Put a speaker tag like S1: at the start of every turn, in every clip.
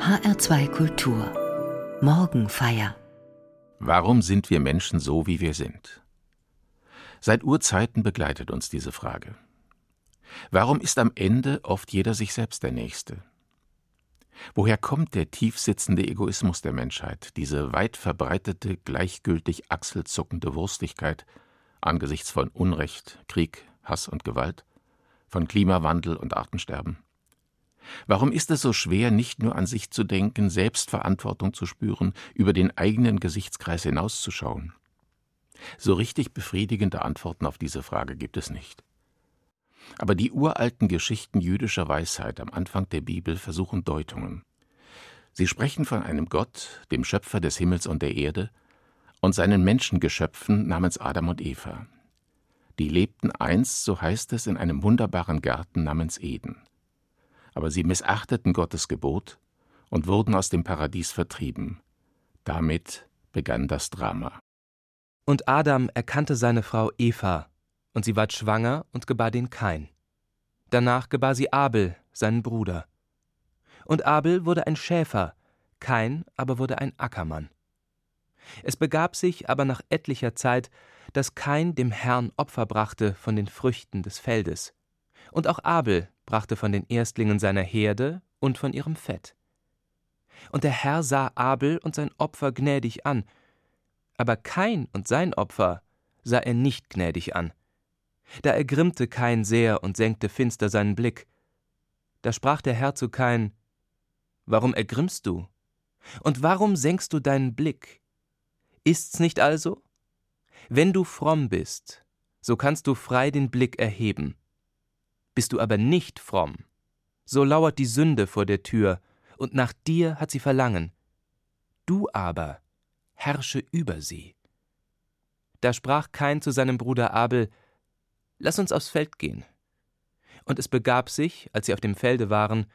S1: HR2 Kultur Morgenfeier
S2: Warum sind wir Menschen so, wie wir sind? Seit Urzeiten begleitet uns diese Frage. Warum ist am Ende oft jeder sich selbst der Nächste? Woher kommt der tiefsitzende Egoismus der Menschheit, diese weit verbreitete, gleichgültig achselzuckende Wurstigkeit angesichts von Unrecht, Krieg, Hass und Gewalt, von Klimawandel und Artensterben? Warum ist es so schwer, nicht nur an sich zu denken, Selbstverantwortung zu spüren, über den eigenen Gesichtskreis hinauszuschauen? So richtig befriedigende Antworten auf diese Frage gibt es nicht. Aber die uralten Geschichten jüdischer Weisheit am Anfang der Bibel versuchen Deutungen. Sie sprechen von einem Gott, dem Schöpfer des Himmels und der Erde, und seinen Menschengeschöpfen namens Adam und Eva. Die lebten einst, so heißt es, in einem wunderbaren Garten namens Eden aber sie missachteten Gottes Gebot und wurden aus dem Paradies vertrieben. Damit begann das Drama.
S3: Und Adam erkannte seine Frau Eva, und sie ward schwanger und gebar den Kain. Danach gebar sie Abel, seinen Bruder. Und Abel wurde ein Schäfer, Kain aber wurde ein Ackermann. Es begab sich aber nach etlicher Zeit, dass Kain dem Herrn Opfer brachte von den Früchten des Feldes. Und auch Abel brachte von den Erstlingen seiner Herde und von ihrem Fett. Und der Herr sah Abel und sein Opfer gnädig an, aber Kain und sein Opfer sah er nicht gnädig an. Da ergrimmte Kain sehr und senkte finster seinen Blick. Da sprach der Herr zu Kain: Warum ergrimmst du? Und warum senkst du deinen Blick? Ist's nicht also? Wenn du fromm bist, so kannst du frei den Blick erheben. Bist du aber nicht fromm, so lauert die Sünde vor der Tür, und nach dir hat sie Verlangen. Du aber herrsche über sie. Da sprach Kain zu seinem Bruder Abel: Lass uns aufs Feld gehen. Und es begab sich, als sie auf dem Felde waren,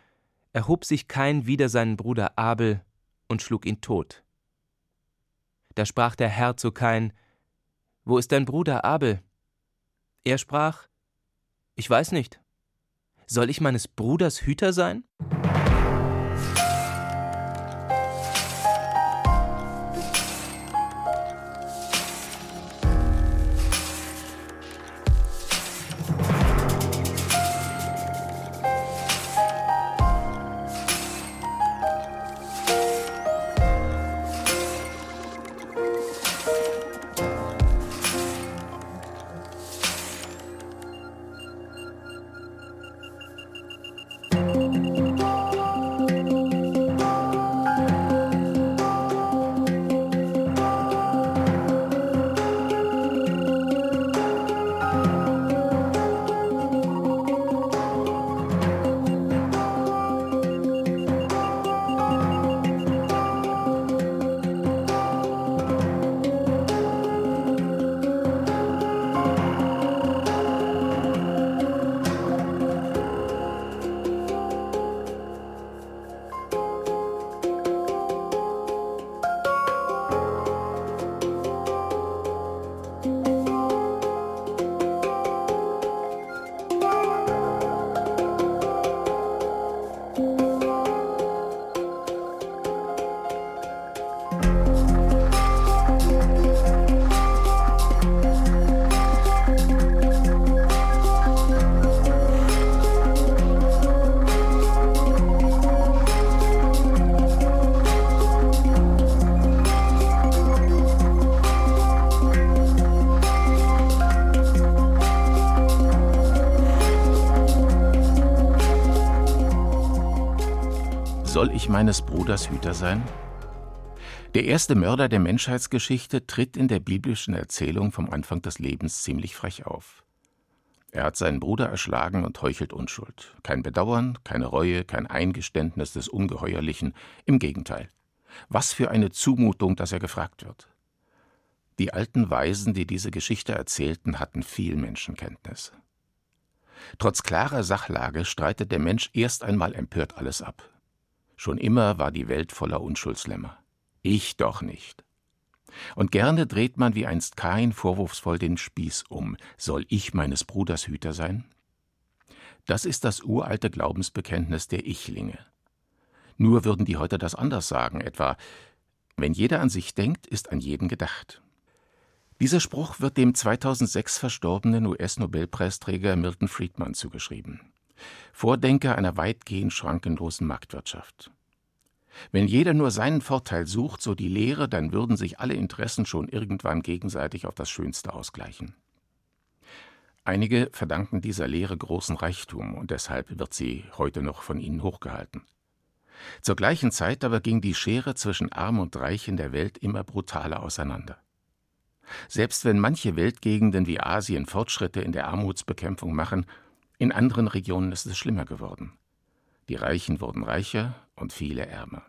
S3: erhob sich Kain wider seinen Bruder Abel und schlug ihn tot. Da sprach der Herr zu Kain: Wo ist dein Bruder Abel? Er sprach: Ich weiß nicht. Soll ich meines Bruders Hüter sein?
S2: Ich meines Bruders Hüter sein? Der erste Mörder der Menschheitsgeschichte tritt in der biblischen Erzählung vom Anfang des Lebens ziemlich frech auf. Er hat seinen Bruder erschlagen und heuchelt Unschuld. Kein Bedauern, keine Reue, kein Eingeständnis des Ungeheuerlichen. Im Gegenteil. Was für eine Zumutung, dass er gefragt wird. Die alten Weisen, die diese Geschichte erzählten, hatten viel Menschenkenntnis. Trotz klarer Sachlage streitet der Mensch erst einmal empört alles ab. Schon immer war die Welt voller Unschuldslämmer. Ich doch nicht. Und gerne dreht man wie einst Kain vorwurfsvoll den Spieß um. Soll ich meines Bruders Hüter sein? Das ist das uralte Glaubensbekenntnis der Ichlinge. Nur würden die heute das anders sagen, etwa wenn jeder an sich denkt, ist an jeden gedacht. Dieser Spruch wird dem 2006 verstorbenen US-Nobelpreisträger Milton Friedman zugeschrieben, Vordenker einer weitgehend schrankenlosen Marktwirtschaft. Wenn jeder nur seinen Vorteil sucht, so die Lehre, dann würden sich alle Interessen schon irgendwann gegenseitig auf das Schönste ausgleichen. Einige verdanken dieser Lehre großen Reichtum und deshalb wird sie heute noch von ihnen hochgehalten. Zur gleichen Zeit aber ging die Schere zwischen Arm und Reich in der Welt immer brutaler auseinander. Selbst wenn manche Weltgegenden wie Asien Fortschritte in der Armutsbekämpfung machen, in anderen Regionen ist es schlimmer geworden. Die Reichen wurden reicher und viele ärmer.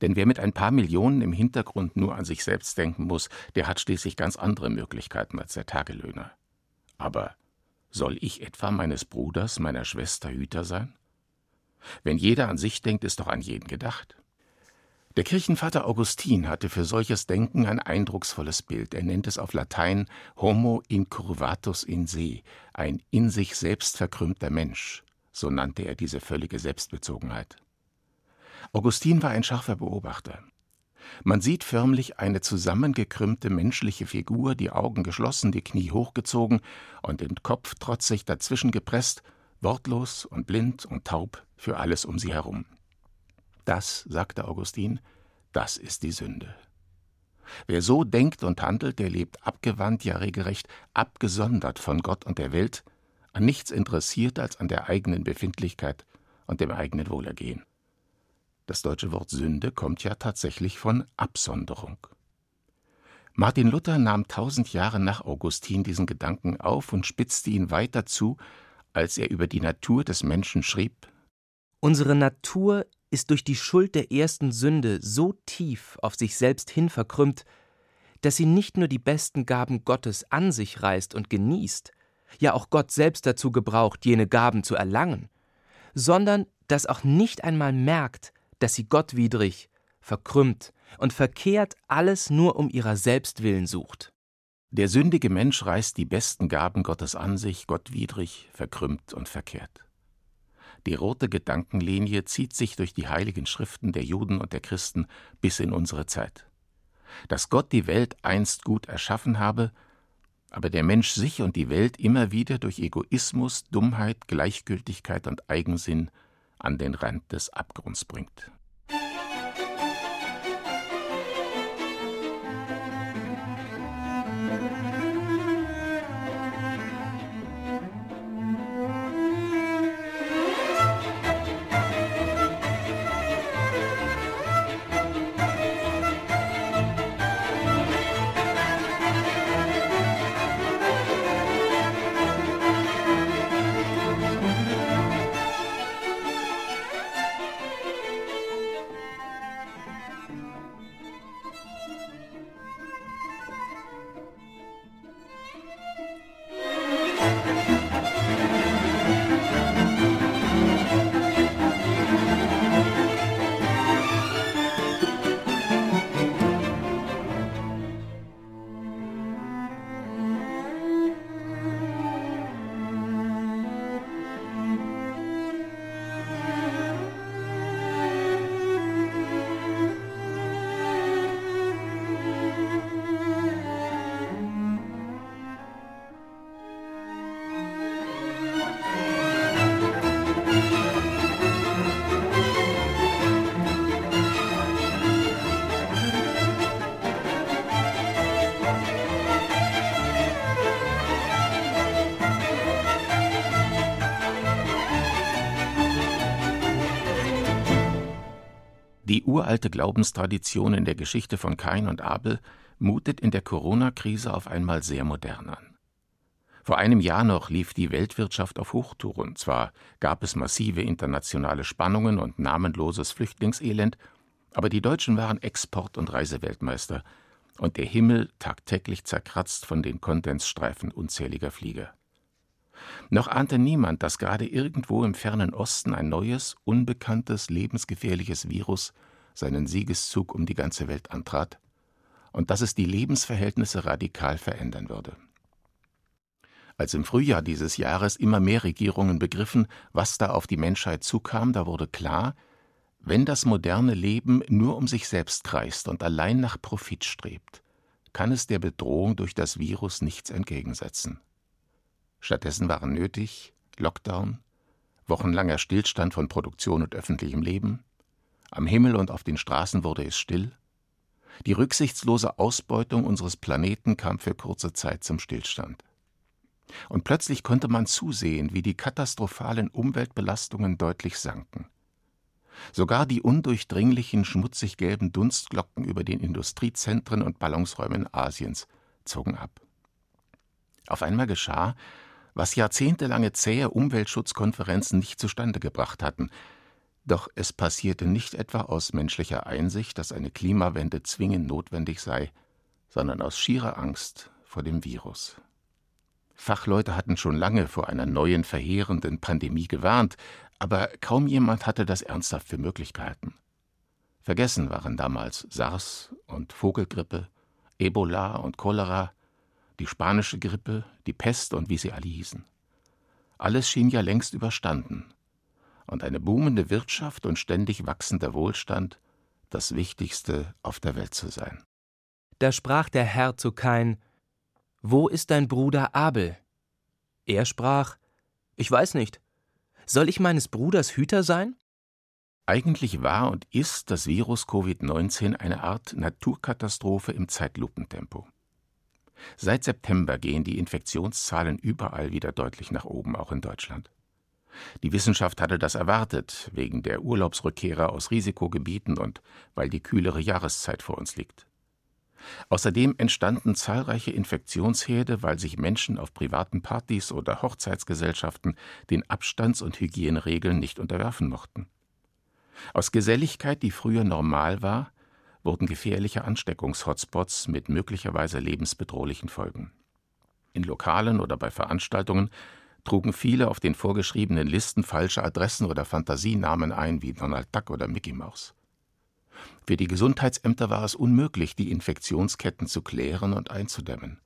S2: Denn wer mit ein paar Millionen im Hintergrund nur an sich selbst denken muss, der hat schließlich ganz andere Möglichkeiten als der Tagelöhner. Aber soll ich etwa meines Bruders, meiner Schwester Hüter sein? Wenn jeder an sich denkt, ist doch an jeden gedacht. Der Kirchenvater Augustin hatte für solches Denken ein eindrucksvolles Bild. Er nennt es auf Latein Homo incurvatus in se, ein in sich selbst verkrümmter Mensch. So nannte er diese völlige Selbstbezogenheit. Augustin war ein scharfer Beobachter. Man sieht förmlich eine zusammengekrümmte menschliche Figur, die Augen geschlossen, die Knie hochgezogen und den Kopf trotzig dazwischen gepresst, wortlos und blind und taub für alles um sie herum. Das, sagte Augustin, das ist die Sünde. Wer so denkt und handelt, der lebt abgewandt, ja regelrecht abgesondert von Gott und der Welt, an nichts interessiert als an der eigenen Befindlichkeit und dem eigenen Wohlergehen. Das deutsche Wort Sünde kommt ja tatsächlich von Absonderung. Martin Luther nahm tausend Jahre nach Augustin diesen Gedanken auf und spitzte ihn weiter zu, als er über die Natur des Menschen schrieb
S3: Unsere Natur ist durch die Schuld der ersten Sünde so tief auf sich selbst hin verkrümmt, dass sie nicht nur die besten Gaben Gottes an sich reißt und genießt, ja auch Gott selbst dazu gebraucht, jene Gaben zu erlangen, sondern dass auch nicht einmal merkt, dass sie gottwidrig, verkrümmt und verkehrt alles nur um ihrer selbst willen sucht.
S2: Der sündige Mensch reißt die besten Gaben Gottes an sich, gottwidrig, verkrümmt und verkehrt. Die rote Gedankenlinie zieht sich durch die heiligen Schriften der Juden und der Christen bis in unsere Zeit. Dass Gott die Welt einst gut erschaffen habe, aber der Mensch sich und die Welt immer wieder durch Egoismus, Dummheit, Gleichgültigkeit und Eigensinn an den Rand des Abgrunds bringt. Uralte Glaubenstradition in der Geschichte von Kain und Abel mutet in der Corona-Krise auf einmal sehr modern an. Vor einem Jahr noch lief die Weltwirtschaft auf Hochtouren. Zwar gab es massive internationale Spannungen und namenloses Flüchtlingselend, aber die Deutschen waren Export- und Reiseweltmeister und der Himmel tagtäglich zerkratzt von den Kondensstreifen unzähliger Flieger. Noch ahnte niemand, dass gerade irgendwo im fernen Osten ein neues, unbekanntes, lebensgefährliches Virus seinen Siegeszug um die ganze Welt antrat und dass es die Lebensverhältnisse radikal verändern würde. Als im Frühjahr dieses Jahres immer mehr Regierungen begriffen, was da auf die Menschheit zukam, da wurde klar, Wenn das moderne Leben nur um sich selbst kreist und allein nach Profit strebt, kann es der Bedrohung durch das Virus nichts entgegensetzen. Stattdessen waren nötig Lockdown, wochenlanger Stillstand von Produktion und öffentlichem Leben, am Himmel und auf den Straßen wurde es still, die rücksichtslose Ausbeutung unseres Planeten kam für kurze Zeit zum Stillstand. Und plötzlich konnte man zusehen, wie die katastrophalen Umweltbelastungen deutlich sanken. Sogar die undurchdringlichen, schmutzig gelben Dunstglocken über den Industriezentren und Ballungsräumen Asiens zogen ab. Auf einmal geschah, was jahrzehntelange zähe Umweltschutzkonferenzen nicht zustande gebracht hatten. Doch es passierte nicht etwa aus menschlicher Einsicht, dass eine Klimawende zwingend notwendig sei, sondern aus schierer Angst vor dem Virus. Fachleute hatten schon lange vor einer neuen verheerenden Pandemie gewarnt, aber kaum jemand hatte das ernsthaft für möglich gehalten. Vergessen waren damals SARS und Vogelgrippe, Ebola und Cholera, die spanische Grippe, die Pest und wie sie alle hießen. Alles schien ja längst überstanden, und eine boomende Wirtschaft und ständig wachsender Wohlstand das Wichtigste auf der Welt zu sein.
S3: Da sprach der Herr zu Kain: Wo ist dein Bruder Abel? Er sprach: Ich weiß nicht. Soll ich meines Bruders Hüter sein?
S2: Eigentlich war und ist das Virus Covid-19 eine Art Naturkatastrophe im Zeitlupentempo. Seit September gehen die Infektionszahlen überall wieder deutlich nach oben, auch in Deutschland. Die Wissenschaft hatte das erwartet, wegen der Urlaubsrückkehrer aus Risikogebieten und weil die kühlere Jahreszeit vor uns liegt. Außerdem entstanden zahlreiche Infektionsherde, weil sich Menschen auf privaten Partys oder Hochzeitsgesellschaften den Abstands- und Hygieneregeln nicht unterwerfen mochten. Aus Geselligkeit, die früher normal war, wurden gefährliche Ansteckungshotspots mit möglicherweise lebensbedrohlichen Folgen. In Lokalen oder bei Veranstaltungen trugen viele auf den vorgeschriebenen Listen falsche Adressen oder Fantasienamen ein, wie Donald Duck oder Mickey Mouse. Für die Gesundheitsämter war es unmöglich, die Infektionsketten zu klären und einzudämmen.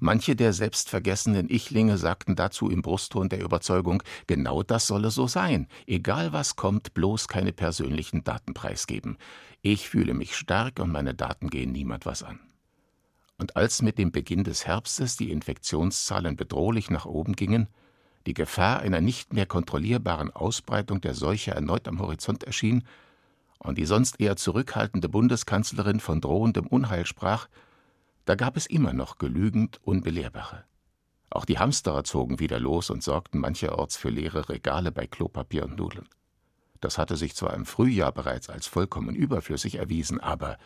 S2: Manche der selbstvergessenen Ichlinge sagten dazu im Brustton der Überzeugung, genau das solle so sein, egal was kommt, bloß keine persönlichen Daten preisgeben. Ich fühle mich stark und meine Daten gehen niemand was an. Und als mit dem Beginn des Herbstes die Infektionszahlen bedrohlich nach oben gingen, die Gefahr einer nicht mehr kontrollierbaren Ausbreitung der Seuche erneut am Horizont erschien und die sonst eher zurückhaltende Bundeskanzlerin von drohendem Unheil sprach, da gab es immer noch genügend Unbelehrbare. Auch die Hamsterer zogen wieder los und sorgten mancherorts für leere Regale bei Klopapier und Nudeln. Das hatte sich zwar im Frühjahr bereits als vollkommen überflüssig erwiesen, aber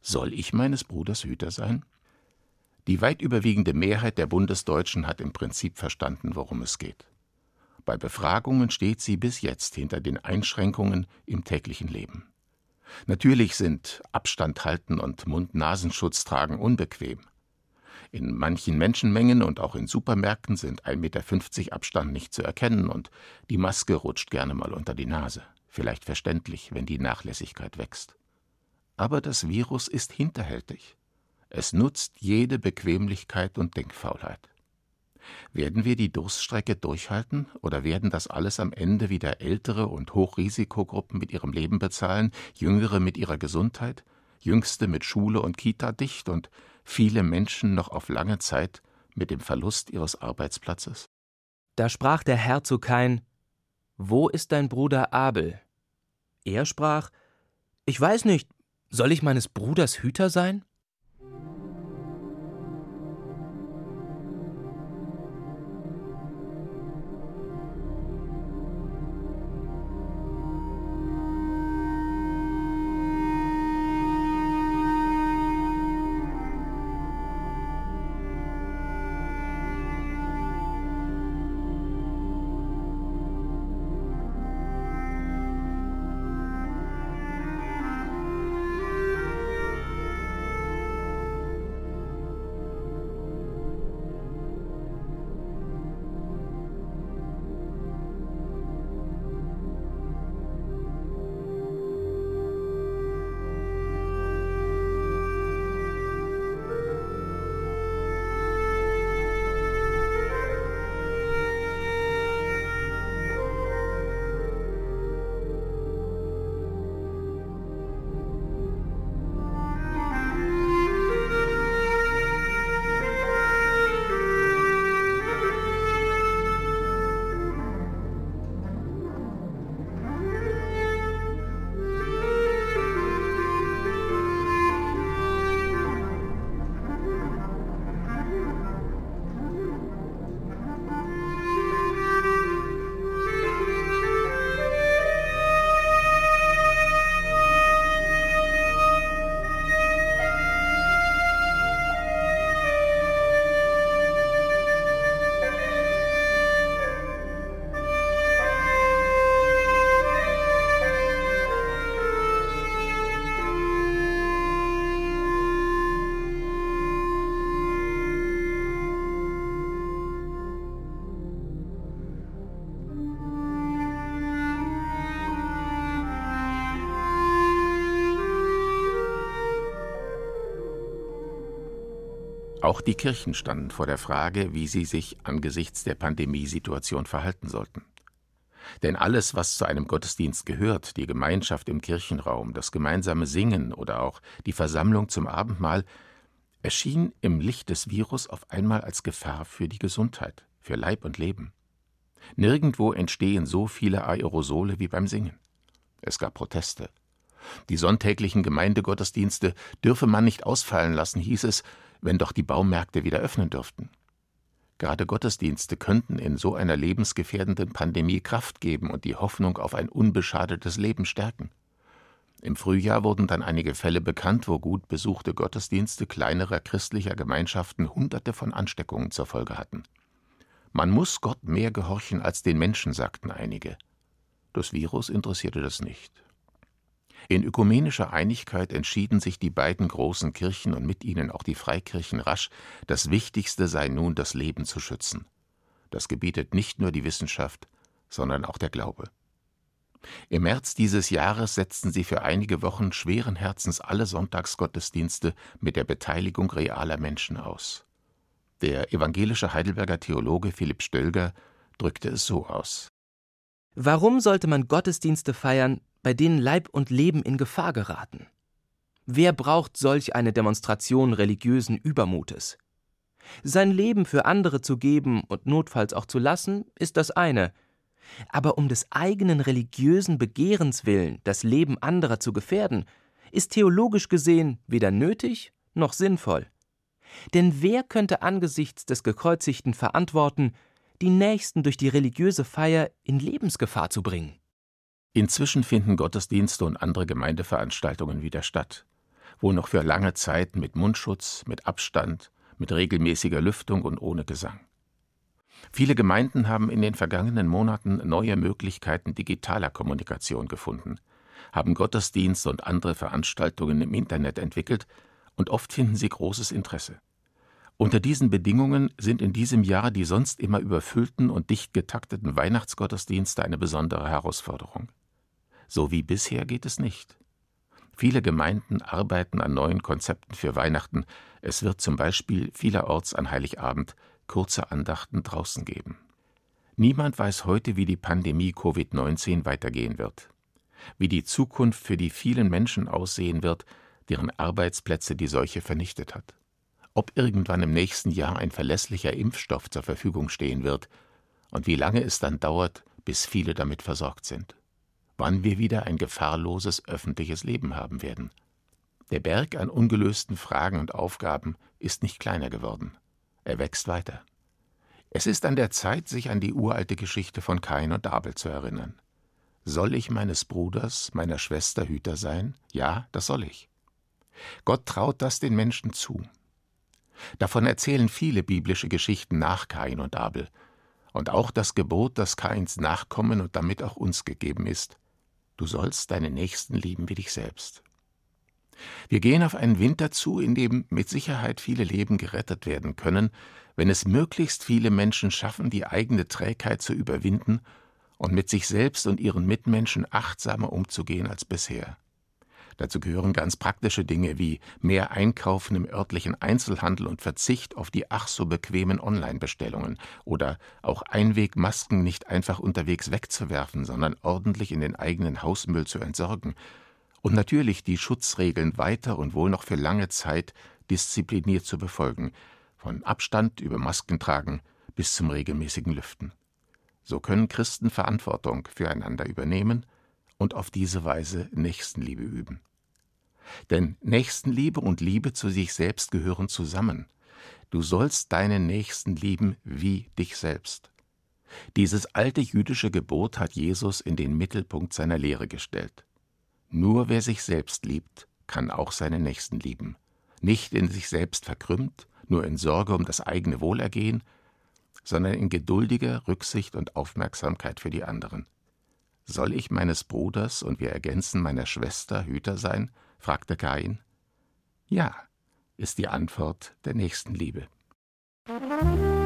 S2: soll ich meines Bruders Hüter sein? Die weit überwiegende Mehrheit der Bundesdeutschen hat im Prinzip verstanden, worum es geht. Bei Befragungen steht sie bis jetzt hinter den Einschränkungen im täglichen Leben. Natürlich sind Abstand halten und Mund-Nasenschutz tragen unbequem. In manchen Menschenmengen und auch in Supermärkten sind 1,50 Meter Abstand nicht zu erkennen und die Maske rutscht gerne mal unter die Nase. Vielleicht verständlich, wenn die Nachlässigkeit wächst. Aber das Virus ist hinterhältig. Es nutzt jede Bequemlichkeit und Denkfaulheit. Werden wir die Durststrecke durchhalten oder werden das alles am Ende wieder ältere und Hochrisikogruppen mit ihrem Leben bezahlen, jüngere mit ihrer Gesundheit, jüngste mit Schule und Kita dicht und viele Menschen noch auf lange Zeit mit dem Verlust ihres Arbeitsplatzes?
S3: Da sprach der Herr zu Kain: Wo ist dein Bruder Abel? Er sprach: Ich weiß nicht, soll ich meines Bruders Hüter sein?
S2: Auch die Kirchen standen vor der Frage, wie sie sich angesichts der Pandemiesituation verhalten sollten. Denn alles, was zu einem Gottesdienst gehört, die Gemeinschaft im Kirchenraum, das gemeinsame Singen oder auch die Versammlung zum Abendmahl, erschien im Licht des Virus auf einmal als Gefahr für die Gesundheit, für Leib und Leben. Nirgendwo entstehen so viele Aerosole wie beim Singen. Es gab Proteste. Die sonntäglichen Gemeindegottesdienste dürfe man nicht ausfallen lassen, hieß es, wenn doch die Baumärkte wieder öffnen dürften. Gerade Gottesdienste könnten in so einer lebensgefährdenden Pandemie Kraft geben und die Hoffnung auf ein unbeschadetes Leben stärken. Im Frühjahr wurden dann einige Fälle bekannt, wo gut besuchte Gottesdienste kleinerer christlicher Gemeinschaften Hunderte von Ansteckungen zur Folge hatten. Man muss Gott mehr gehorchen als den Menschen, sagten einige. Das Virus interessierte das nicht. In ökumenischer Einigkeit entschieden sich die beiden großen Kirchen und mit ihnen auch die Freikirchen rasch, das Wichtigste sei nun, das Leben zu schützen. Das gebietet nicht nur die Wissenschaft, sondern auch der Glaube. Im März dieses Jahres setzten sie für einige Wochen schweren Herzens alle Sonntagsgottesdienste mit der Beteiligung realer Menschen aus. Der evangelische Heidelberger Theologe Philipp Stölger drückte es so aus.
S3: Warum sollte man Gottesdienste feiern, bei denen Leib und Leben in Gefahr geraten. Wer braucht solch eine Demonstration religiösen Übermutes? Sein Leben für andere zu geben und notfalls auch zu lassen, ist das eine, aber um des eigenen religiösen Begehrens willen das Leben anderer zu gefährden, ist theologisch gesehen weder nötig noch sinnvoll. Denn wer könnte angesichts des Gekreuzigten verantworten, die Nächsten durch die religiöse Feier in Lebensgefahr zu bringen?
S2: Inzwischen finden Gottesdienste und andere Gemeindeveranstaltungen wieder statt, wohl noch für lange Zeit mit Mundschutz, mit Abstand, mit regelmäßiger Lüftung und ohne Gesang. Viele Gemeinden haben in den vergangenen Monaten neue Möglichkeiten digitaler Kommunikation gefunden, haben Gottesdienste und andere Veranstaltungen im Internet entwickelt und oft finden sie großes Interesse. Unter diesen Bedingungen sind in diesem Jahr die sonst immer überfüllten und dicht getakteten Weihnachtsgottesdienste eine besondere Herausforderung. So wie bisher geht es nicht. Viele Gemeinden arbeiten an neuen Konzepten für Weihnachten. Es wird zum Beispiel vielerorts an Heiligabend kurze Andachten draußen geben. Niemand weiß heute, wie die Pandemie Covid-19 weitergehen wird, wie die Zukunft für die vielen Menschen aussehen wird, deren Arbeitsplätze die Seuche vernichtet hat, ob irgendwann im nächsten Jahr ein verlässlicher Impfstoff zur Verfügung stehen wird und wie lange es dann dauert, bis viele damit versorgt sind wann wir wieder ein gefahrloses öffentliches Leben haben werden. Der Berg an ungelösten Fragen und Aufgaben ist nicht kleiner geworden. Er wächst weiter. Es ist an der Zeit, sich an die uralte Geschichte von Kain und Abel zu erinnern. Soll ich meines Bruders, meiner Schwester Hüter sein? Ja, das soll ich. Gott traut das den Menschen zu. Davon erzählen viele biblische Geschichten nach Kain und Abel, und auch das Gebot, das Kains Nachkommen und damit auch uns gegeben ist, Du sollst deinen Nächsten lieben wie dich selbst. Wir gehen auf einen Winter zu, in dem mit Sicherheit viele Leben gerettet werden können, wenn es möglichst viele Menschen schaffen, die eigene Trägheit zu überwinden und mit sich selbst und ihren Mitmenschen achtsamer umzugehen als bisher. Dazu gehören ganz praktische Dinge wie mehr Einkaufen im örtlichen Einzelhandel und Verzicht auf die ach so bequemen Online-Bestellungen oder auch Einwegmasken nicht einfach unterwegs wegzuwerfen, sondern ordentlich in den eigenen Hausmüll zu entsorgen. Und natürlich die Schutzregeln weiter und wohl noch für lange Zeit diszipliniert zu befolgen, von Abstand über Masken tragen bis zum regelmäßigen Lüften. So können Christen Verantwortung füreinander übernehmen und auf diese Weise Nächstenliebe üben. Denn Nächstenliebe und Liebe zu sich selbst gehören zusammen. Du sollst deinen Nächsten lieben wie dich selbst. Dieses alte jüdische Gebot hat Jesus in den Mittelpunkt seiner Lehre gestellt. Nur wer sich selbst liebt, kann auch seinen Nächsten lieben. Nicht in sich selbst verkrümmt, nur in Sorge um das eigene Wohlergehen, sondern in geduldiger Rücksicht und Aufmerksamkeit für die anderen. Soll ich meines Bruders und wir ergänzen meiner Schwester Hüter sein? fragte Kain. Ja, ist die Antwort der Nächstenliebe. Musik